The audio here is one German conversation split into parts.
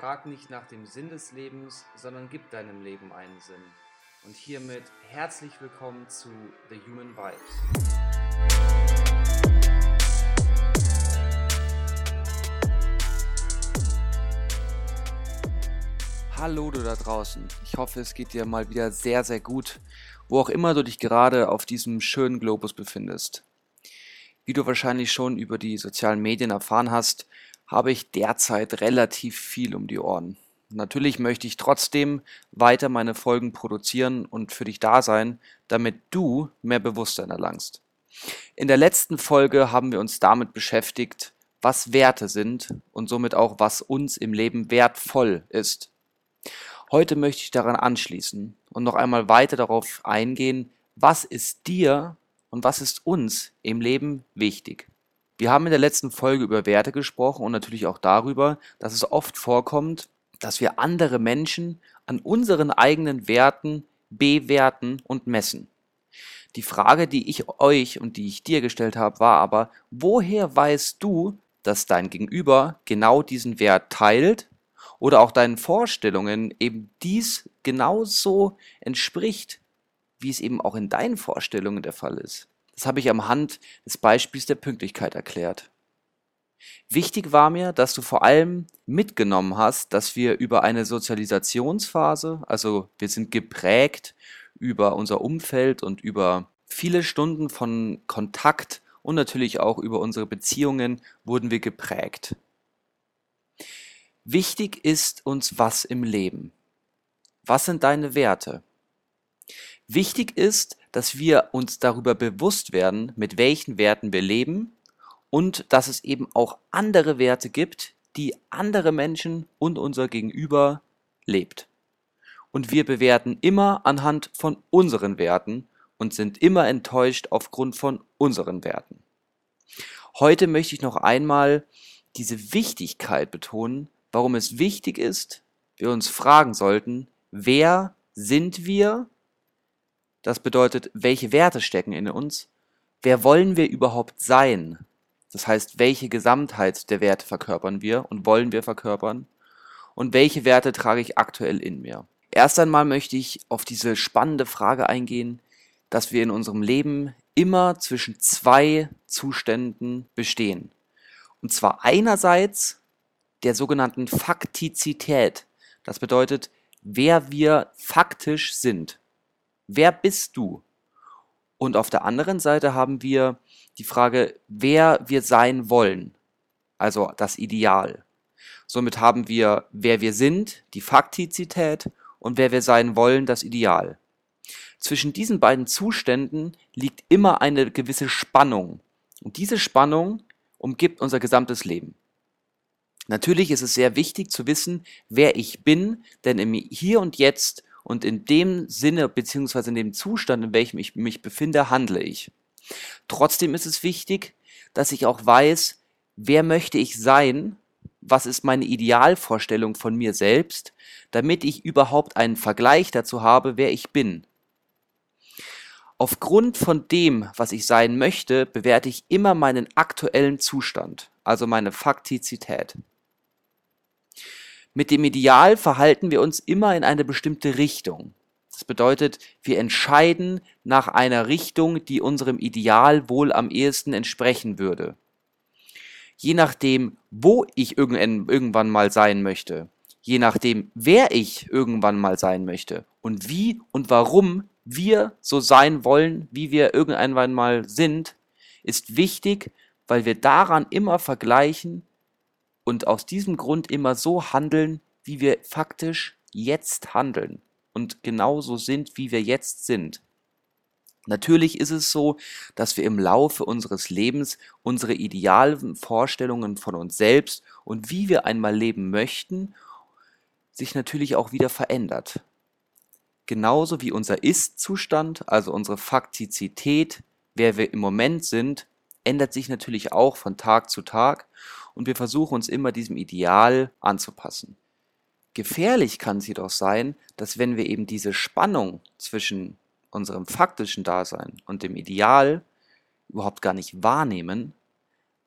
Frag nicht nach dem Sinn des Lebens, sondern gib deinem Leben einen Sinn. Und hiermit herzlich willkommen zu The Human Vibes. Hallo du da draußen. Ich hoffe, es geht dir mal wieder sehr, sehr gut, wo auch immer du dich gerade auf diesem schönen Globus befindest. Wie du wahrscheinlich schon über die sozialen Medien erfahren hast, habe ich derzeit relativ viel um die Ohren. Natürlich möchte ich trotzdem weiter meine Folgen produzieren und für dich da sein, damit du mehr Bewusstsein erlangst. In der letzten Folge haben wir uns damit beschäftigt, was Werte sind und somit auch, was uns im Leben wertvoll ist. Heute möchte ich daran anschließen und noch einmal weiter darauf eingehen, was ist dir und was ist uns im Leben wichtig. Wir haben in der letzten Folge über Werte gesprochen und natürlich auch darüber, dass es oft vorkommt, dass wir andere Menschen an unseren eigenen Werten bewerten und messen. Die Frage, die ich euch und die ich dir gestellt habe, war aber, woher weißt du, dass dein Gegenüber genau diesen Wert teilt oder auch deinen Vorstellungen eben dies genauso entspricht, wie es eben auch in deinen Vorstellungen der Fall ist. Das habe ich am Hand des Beispiels der Pünktlichkeit erklärt. Wichtig war mir, dass du vor allem mitgenommen hast, dass wir über eine Sozialisationsphase, also wir sind geprägt über unser Umfeld und über viele Stunden von Kontakt und natürlich auch über unsere Beziehungen wurden wir geprägt. Wichtig ist uns was im Leben. Was sind deine Werte? Wichtig ist, dass wir uns darüber bewusst werden, mit welchen Werten wir leben und dass es eben auch andere Werte gibt, die andere Menschen und unser Gegenüber lebt. Und wir bewerten immer anhand von unseren Werten und sind immer enttäuscht aufgrund von unseren Werten. Heute möchte ich noch einmal diese Wichtigkeit betonen, warum es wichtig ist, wir uns fragen sollten, wer sind wir das bedeutet, welche Werte stecken in uns? Wer wollen wir überhaupt sein? Das heißt, welche Gesamtheit der Werte verkörpern wir und wollen wir verkörpern? Und welche Werte trage ich aktuell in mir? Erst einmal möchte ich auf diese spannende Frage eingehen, dass wir in unserem Leben immer zwischen zwei Zuständen bestehen. Und zwar einerseits der sogenannten Faktizität. Das bedeutet, wer wir faktisch sind. Wer bist du? Und auf der anderen Seite haben wir die Frage, wer wir sein wollen, also das Ideal. Somit haben wir, wer wir sind, die Faktizität und wer wir sein wollen, das Ideal. Zwischen diesen beiden Zuständen liegt immer eine gewisse Spannung. Und diese Spannung umgibt unser gesamtes Leben. Natürlich ist es sehr wichtig zu wissen, wer ich bin, denn im Hier und Jetzt und in dem Sinne beziehungsweise in dem Zustand, in welchem ich mich befinde, handle ich. Trotzdem ist es wichtig, dass ich auch weiß, wer möchte ich sein, was ist meine Idealvorstellung von mir selbst, damit ich überhaupt einen Vergleich dazu habe, wer ich bin. Aufgrund von dem, was ich sein möchte, bewerte ich immer meinen aktuellen Zustand, also meine Faktizität. Mit dem Ideal verhalten wir uns immer in eine bestimmte Richtung. Das bedeutet, wir entscheiden nach einer Richtung, die unserem Ideal wohl am ehesten entsprechen würde. Je nachdem, wo ich irgendwann mal sein möchte, je nachdem, wer ich irgendwann mal sein möchte und wie und warum wir so sein wollen, wie wir irgendwann mal sind, ist wichtig, weil wir daran immer vergleichen, und aus diesem Grund immer so handeln, wie wir faktisch jetzt handeln und genauso sind, wie wir jetzt sind. Natürlich ist es so, dass wir im Laufe unseres Lebens unsere idealen Vorstellungen von uns selbst und wie wir einmal leben möchten, sich natürlich auch wieder verändert. Genauso wie unser Ist-Zustand, also unsere Faktizität, wer wir im Moment sind, ändert sich natürlich auch von Tag zu Tag und wir versuchen uns immer diesem Ideal anzupassen. Gefährlich kann es jedoch sein, dass wenn wir eben diese Spannung zwischen unserem faktischen Dasein und dem Ideal überhaupt gar nicht wahrnehmen,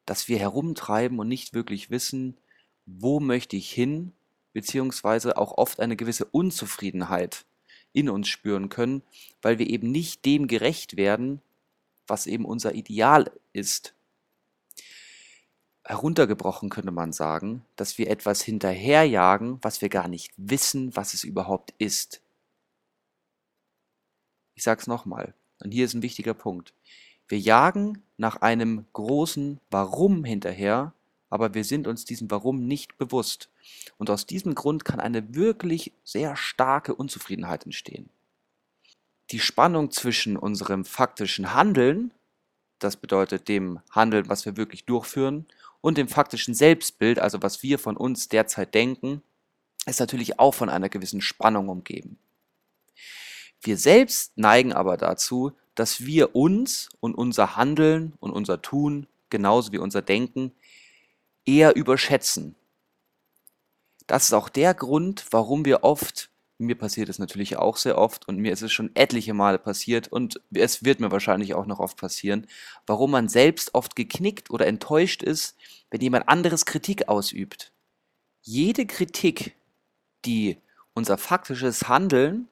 dass wir herumtreiben und nicht wirklich wissen, wo möchte ich hin beziehungsweise auch oft eine gewisse Unzufriedenheit in uns spüren können, weil wir eben nicht dem gerecht werden, was eben unser Ideal ist. Heruntergebrochen könnte man sagen, dass wir etwas hinterherjagen, was wir gar nicht wissen, was es überhaupt ist. Ich sage es nochmal, und hier ist ein wichtiger Punkt. Wir jagen nach einem großen Warum hinterher, aber wir sind uns diesem Warum nicht bewusst. Und aus diesem Grund kann eine wirklich sehr starke Unzufriedenheit entstehen. Die Spannung zwischen unserem faktischen Handeln, das bedeutet dem Handeln, was wir wirklich durchführen, und dem faktischen Selbstbild, also was wir von uns derzeit denken, ist natürlich auch von einer gewissen Spannung umgeben. Wir selbst neigen aber dazu, dass wir uns und unser Handeln und unser Tun, genauso wie unser Denken, eher überschätzen. Das ist auch der Grund, warum wir oft, mir passiert es natürlich auch sehr oft und mir ist es schon etliche Male passiert und es wird mir wahrscheinlich auch noch oft passieren, warum man selbst oft geknickt oder enttäuscht ist, wenn jemand anderes Kritik ausübt. Jede Kritik, die unser faktisches Handeln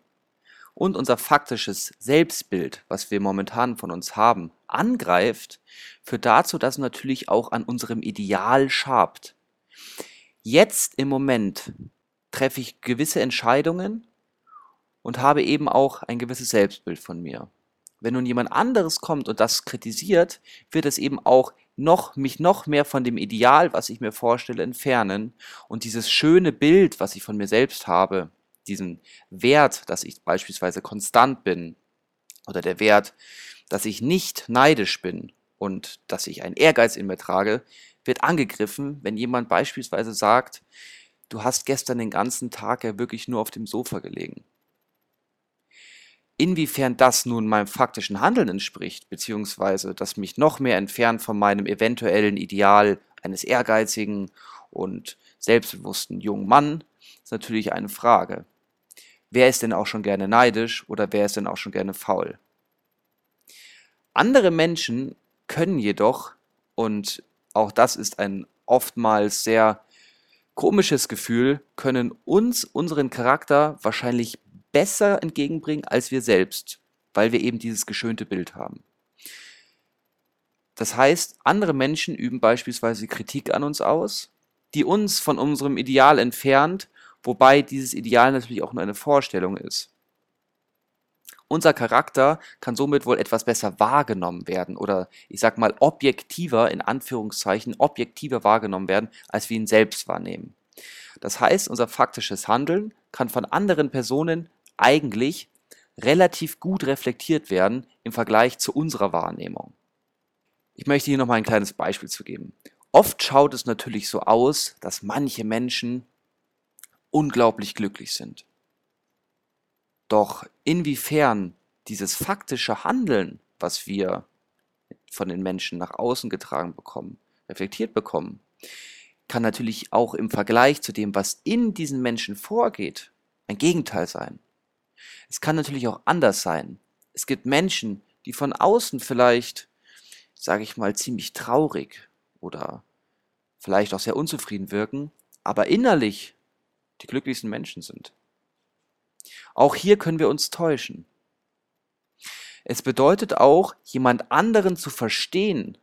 und unser faktisches Selbstbild, was wir momentan von uns haben, angreift, führt dazu, dass natürlich auch an unserem Ideal schabt. Jetzt im Moment treffe ich gewisse Entscheidungen und habe eben auch ein gewisses Selbstbild von mir. Wenn nun jemand anderes kommt und das kritisiert, wird es eben auch noch, mich noch mehr von dem Ideal, was ich mir vorstelle, entfernen und dieses schöne Bild, was ich von mir selbst habe, diesen Wert, dass ich beispielsweise konstant bin oder der Wert, dass ich nicht neidisch bin und dass ich einen Ehrgeiz in mir trage, wird angegriffen, wenn jemand beispielsweise sagt, du hast gestern den ganzen Tag ja wirklich nur auf dem Sofa gelegen. Inwiefern das nun meinem faktischen Handeln entspricht, beziehungsweise das mich noch mehr entfernt von meinem eventuellen Ideal eines ehrgeizigen und selbstbewussten jungen Mann, ist natürlich eine Frage. Wer ist denn auch schon gerne neidisch oder wer ist denn auch schon gerne faul? Andere Menschen können jedoch, und auch das ist ein oftmals sehr komisches Gefühl, können uns unseren Charakter wahrscheinlich besser entgegenbringen als wir selbst, weil wir eben dieses geschönte Bild haben. Das heißt, andere Menschen üben beispielsweise Kritik an uns aus, die uns von unserem Ideal entfernt wobei dieses Ideal natürlich auch nur eine Vorstellung ist. Unser Charakter kann somit wohl etwas besser wahrgenommen werden oder ich sag mal objektiver, in Anführungszeichen, objektiver wahrgenommen werden, als wir ihn selbst wahrnehmen. Das heißt, unser faktisches Handeln kann von anderen Personen eigentlich relativ gut reflektiert werden im Vergleich zu unserer Wahrnehmung. Ich möchte hier nochmal ein kleines Beispiel zu geben. Oft schaut es natürlich so aus, dass manche Menschen unglaublich glücklich sind. Doch inwiefern dieses faktische Handeln, was wir von den Menschen nach außen getragen bekommen, reflektiert bekommen, kann natürlich auch im Vergleich zu dem, was in diesen Menschen vorgeht, ein Gegenteil sein. Es kann natürlich auch anders sein. Es gibt Menschen, die von außen vielleicht, sage ich mal, ziemlich traurig oder vielleicht auch sehr unzufrieden wirken, aber innerlich die glücklichsten Menschen sind. Auch hier können wir uns täuschen. Es bedeutet auch, jemand anderen zu verstehen,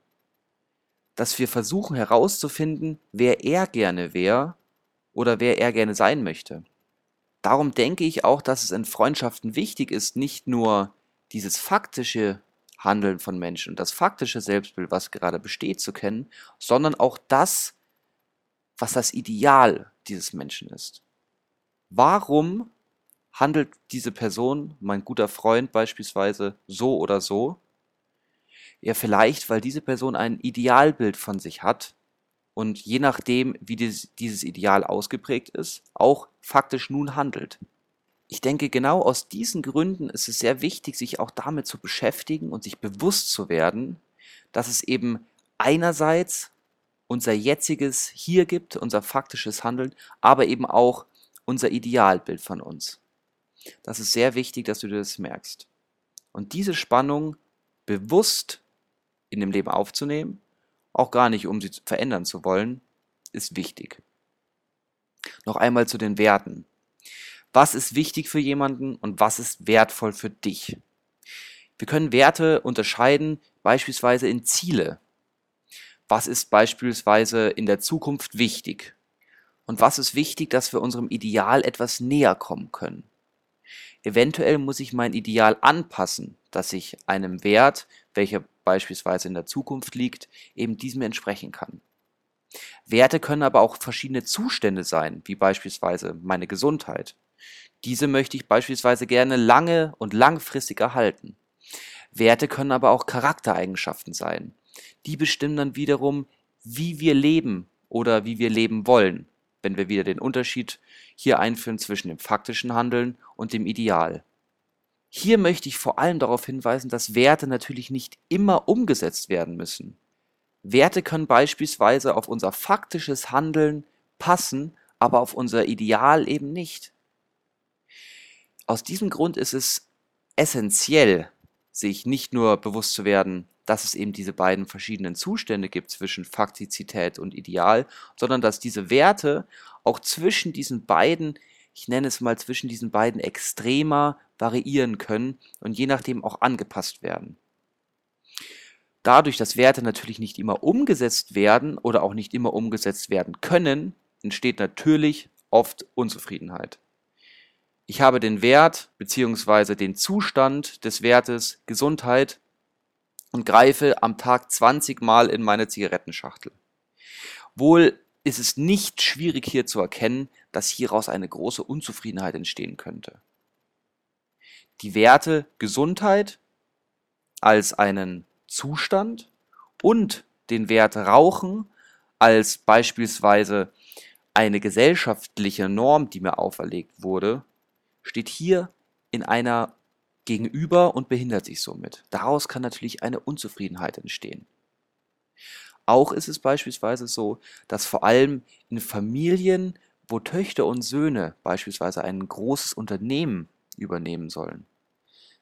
dass wir versuchen herauszufinden, wer er gerne wäre oder wer er gerne sein möchte. Darum denke ich auch, dass es in Freundschaften wichtig ist, nicht nur dieses faktische Handeln von Menschen, das faktische Selbstbild, was gerade besteht, zu kennen, sondern auch das, was das Ideal dieses Menschen ist. Warum handelt diese Person, mein guter Freund beispielsweise, so oder so? Ja, vielleicht, weil diese Person ein Idealbild von sich hat und je nachdem, wie dieses Ideal ausgeprägt ist, auch faktisch nun handelt. Ich denke, genau aus diesen Gründen ist es sehr wichtig, sich auch damit zu beschäftigen und sich bewusst zu werden, dass es eben einerseits unser jetziges Hier gibt, unser faktisches Handeln, aber eben auch unser Idealbild von uns. Das ist sehr wichtig, dass du dir das merkst. Und diese Spannung bewusst in dem Leben aufzunehmen, auch gar nicht, um sie verändern zu wollen, ist wichtig. Noch einmal zu den Werten. Was ist wichtig für jemanden und was ist wertvoll für dich? Wir können Werte unterscheiden, beispielsweise in Ziele. Was ist beispielsweise in der Zukunft wichtig? Und was ist wichtig, dass wir unserem Ideal etwas näher kommen können? Eventuell muss ich mein Ideal anpassen, dass ich einem Wert, welcher beispielsweise in der Zukunft liegt, eben diesem entsprechen kann. Werte können aber auch verschiedene Zustände sein, wie beispielsweise meine Gesundheit. Diese möchte ich beispielsweise gerne lange und langfristig erhalten. Werte können aber auch Charaktereigenschaften sein. Die bestimmen dann wiederum, wie wir leben oder wie wir leben wollen, wenn wir wieder den Unterschied hier einführen zwischen dem faktischen Handeln und dem Ideal. Hier möchte ich vor allem darauf hinweisen, dass Werte natürlich nicht immer umgesetzt werden müssen. Werte können beispielsweise auf unser faktisches Handeln passen, aber auf unser Ideal eben nicht. Aus diesem Grund ist es essentiell, sich nicht nur bewusst zu werden, dass es eben diese beiden verschiedenen Zustände gibt zwischen Faktizität und Ideal, sondern dass diese Werte auch zwischen diesen beiden, ich nenne es mal zwischen diesen beiden Extremer variieren können und je nachdem auch angepasst werden. Dadurch, dass Werte natürlich nicht immer umgesetzt werden oder auch nicht immer umgesetzt werden können, entsteht natürlich oft Unzufriedenheit. Ich habe den Wert bzw. den Zustand des Wertes Gesundheit und greife am Tag 20 Mal in meine Zigarettenschachtel. Wohl ist es nicht schwierig hier zu erkennen, dass hieraus eine große Unzufriedenheit entstehen könnte. Die Werte Gesundheit als einen Zustand und den Wert Rauchen als beispielsweise eine gesellschaftliche Norm, die mir auferlegt wurde, steht hier in einer Gegenüber und behindert sich somit. Daraus kann natürlich eine Unzufriedenheit entstehen. Auch ist es beispielsweise so, dass vor allem in Familien, wo Töchter und Söhne beispielsweise ein großes Unternehmen übernehmen sollen,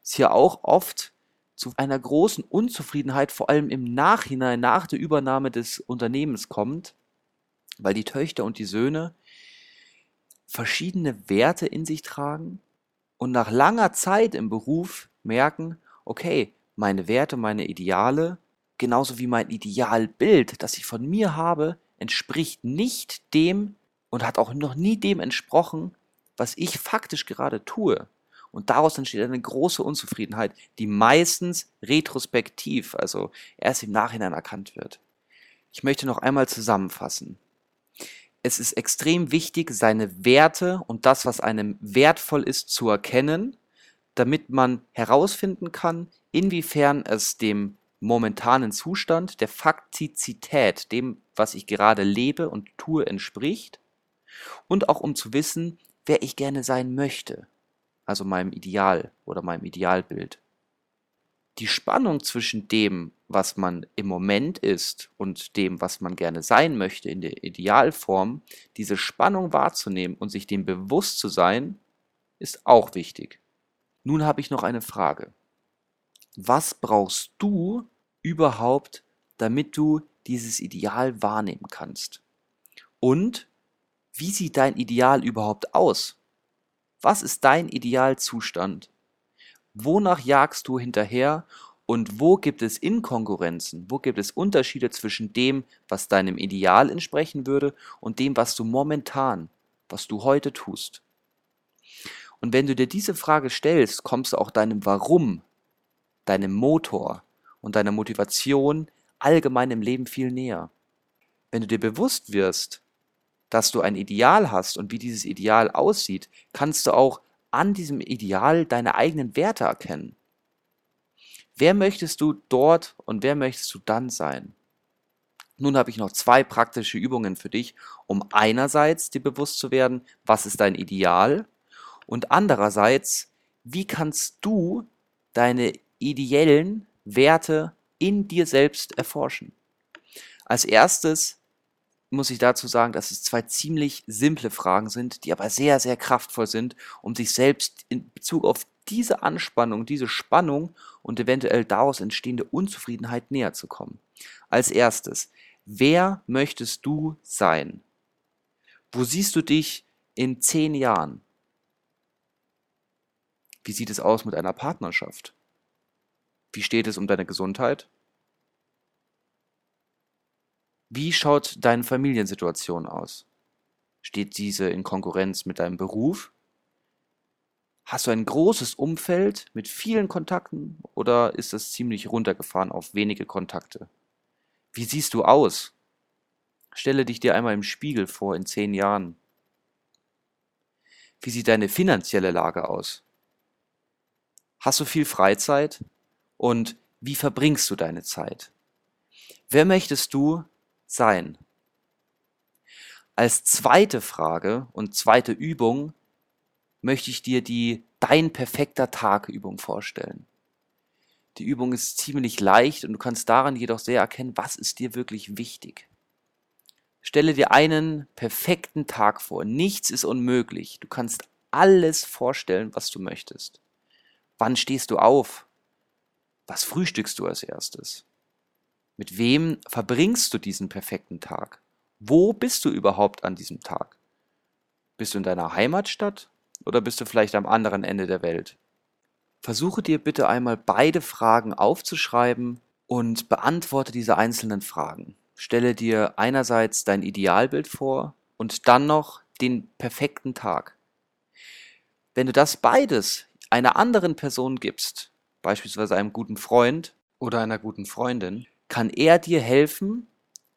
es hier auch oft zu einer großen Unzufriedenheit, vor allem im Nachhinein, nach der Übernahme des Unternehmens kommt, weil die Töchter und die Söhne verschiedene Werte in sich tragen und nach langer Zeit im Beruf merken, okay, meine Werte, meine Ideale, genauso wie mein Idealbild, das ich von mir habe, entspricht nicht dem und hat auch noch nie dem entsprochen, was ich faktisch gerade tue. Und daraus entsteht eine große Unzufriedenheit, die meistens retrospektiv, also erst im Nachhinein erkannt wird. Ich möchte noch einmal zusammenfassen. Es ist extrem wichtig, seine Werte und das, was einem wertvoll ist, zu erkennen, damit man herausfinden kann, inwiefern es dem momentanen Zustand, der Faktizität, dem, was ich gerade lebe und tue, entspricht und auch um zu wissen, wer ich gerne sein möchte also meinem Ideal oder meinem Idealbild. Die Spannung zwischen dem, was man im Moment ist und dem, was man gerne sein möchte in der Idealform, diese Spannung wahrzunehmen und sich dem bewusst zu sein, ist auch wichtig. Nun habe ich noch eine Frage. Was brauchst du überhaupt, damit du dieses Ideal wahrnehmen kannst? Und wie sieht dein Ideal überhaupt aus? Was ist dein Idealzustand? Wonach jagst du hinterher und wo gibt es Inkonkurrenzen? Wo gibt es Unterschiede zwischen dem, was deinem Ideal entsprechen würde und dem, was du momentan, was du heute tust? Und wenn du dir diese Frage stellst, kommst du auch deinem Warum, deinem Motor und deiner Motivation allgemein im Leben viel näher. Wenn du dir bewusst wirst, dass du ein Ideal hast und wie dieses Ideal aussieht, kannst du auch an diesem Ideal deine eigenen Werte erkennen. Wer möchtest du dort und wer möchtest du dann sein? Nun habe ich noch zwei praktische Übungen für dich, um einerseits dir bewusst zu werden, was ist dein Ideal und andererseits, wie kannst du deine ideellen Werte in dir selbst erforschen. Als erstes muss ich dazu sagen, dass es zwei ziemlich simple Fragen sind, die aber sehr, sehr kraftvoll sind, um sich selbst in Bezug auf diese Anspannung, diese Spannung und eventuell daraus entstehende Unzufriedenheit näher zu kommen. Als erstes, wer möchtest du sein? Wo siehst du dich in zehn Jahren? Wie sieht es aus mit einer Partnerschaft? Wie steht es um deine Gesundheit? Wie schaut deine Familiensituation aus? Steht diese in Konkurrenz mit deinem Beruf? Hast du ein großes Umfeld mit vielen Kontakten oder ist das ziemlich runtergefahren auf wenige Kontakte? Wie siehst du aus? Stelle dich dir einmal im Spiegel vor in zehn Jahren. Wie sieht deine finanzielle Lage aus? Hast du viel Freizeit? Und wie verbringst du deine Zeit? Wer möchtest du sein? Als zweite Frage und zweite Übung möchte ich dir die Dein perfekter Tag Übung vorstellen. Die Übung ist ziemlich leicht und du kannst daran jedoch sehr erkennen, was ist dir wirklich wichtig. Stelle dir einen perfekten Tag vor. Nichts ist unmöglich. Du kannst alles vorstellen, was du möchtest. Wann stehst du auf? Was frühstückst du als erstes? Mit wem verbringst du diesen perfekten Tag? Wo bist du überhaupt an diesem Tag? Bist du in deiner Heimatstadt oder bist du vielleicht am anderen Ende der Welt? Versuche dir bitte einmal beide Fragen aufzuschreiben und beantworte diese einzelnen Fragen. Stelle dir einerseits dein Idealbild vor und dann noch den perfekten Tag. Wenn du das beides einer anderen Person gibst, beispielsweise einem guten Freund oder einer guten Freundin, kann er dir helfen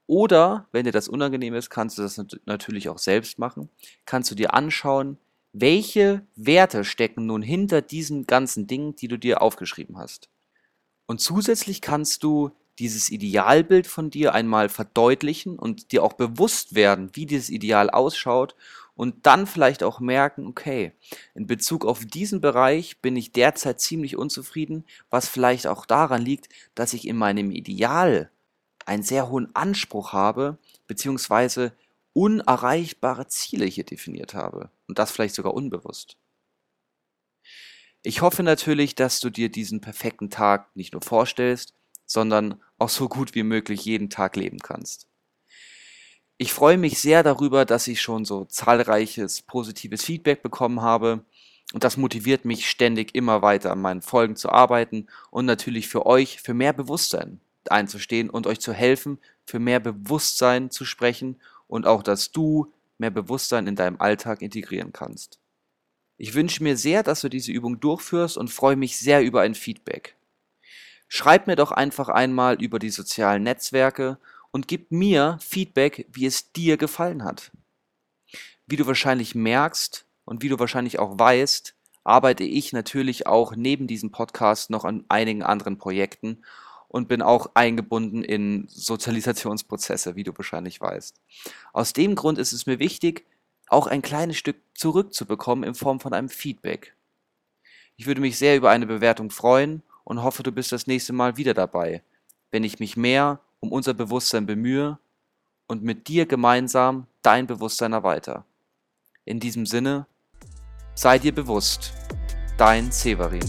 oder, wenn dir das unangenehm ist, kannst du das natürlich auch selbst machen, kannst du dir anschauen, welche Werte stecken nun hinter diesen ganzen Dingen, die du dir aufgeschrieben hast. Und zusätzlich kannst du dieses Idealbild von dir einmal verdeutlichen und dir auch bewusst werden, wie dieses Ideal ausschaut und dann vielleicht auch merken, okay, in Bezug auf diesen Bereich bin ich derzeit ziemlich unzufrieden, was vielleicht auch daran liegt, dass ich in meinem Ideal einen sehr hohen Anspruch habe, beziehungsweise unerreichbare Ziele hier definiert habe. Und das vielleicht sogar unbewusst. Ich hoffe natürlich, dass du dir diesen perfekten Tag nicht nur vorstellst, sondern auch so gut wie möglich jeden Tag leben kannst. Ich freue mich sehr darüber, dass ich schon so zahlreiches positives Feedback bekommen habe. Und das motiviert mich ständig immer weiter an meinen Folgen zu arbeiten und natürlich für euch für mehr Bewusstsein einzustehen und euch zu helfen, für mehr Bewusstsein zu sprechen und auch, dass du mehr Bewusstsein in deinem Alltag integrieren kannst. Ich wünsche mir sehr, dass du diese Übung durchführst und freue mich sehr über ein Feedback. Schreib mir doch einfach einmal über die sozialen Netzwerke und gib mir Feedback, wie es dir gefallen hat. Wie du wahrscheinlich merkst und wie du wahrscheinlich auch weißt, arbeite ich natürlich auch neben diesem Podcast noch an einigen anderen Projekten und bin auch eingebunden in Sozialisationsprozesse, wie du wahrscheinlich weißt. Aus dem Grund ist es mir wichtig, auch ein kleines Stück zurückzubekommen in Form von einem Feedback. Ich würde mich sehr über eine Bewertung freuen und hoffe, du bist das nächste Mal wieder dabei, wenn ich mich mehr um unser Bewusstsein bemühe und mit dir gemeinsam dein Bewusstsein erweiter. In diesem Sinne, sei dir bewusst, dein Severin.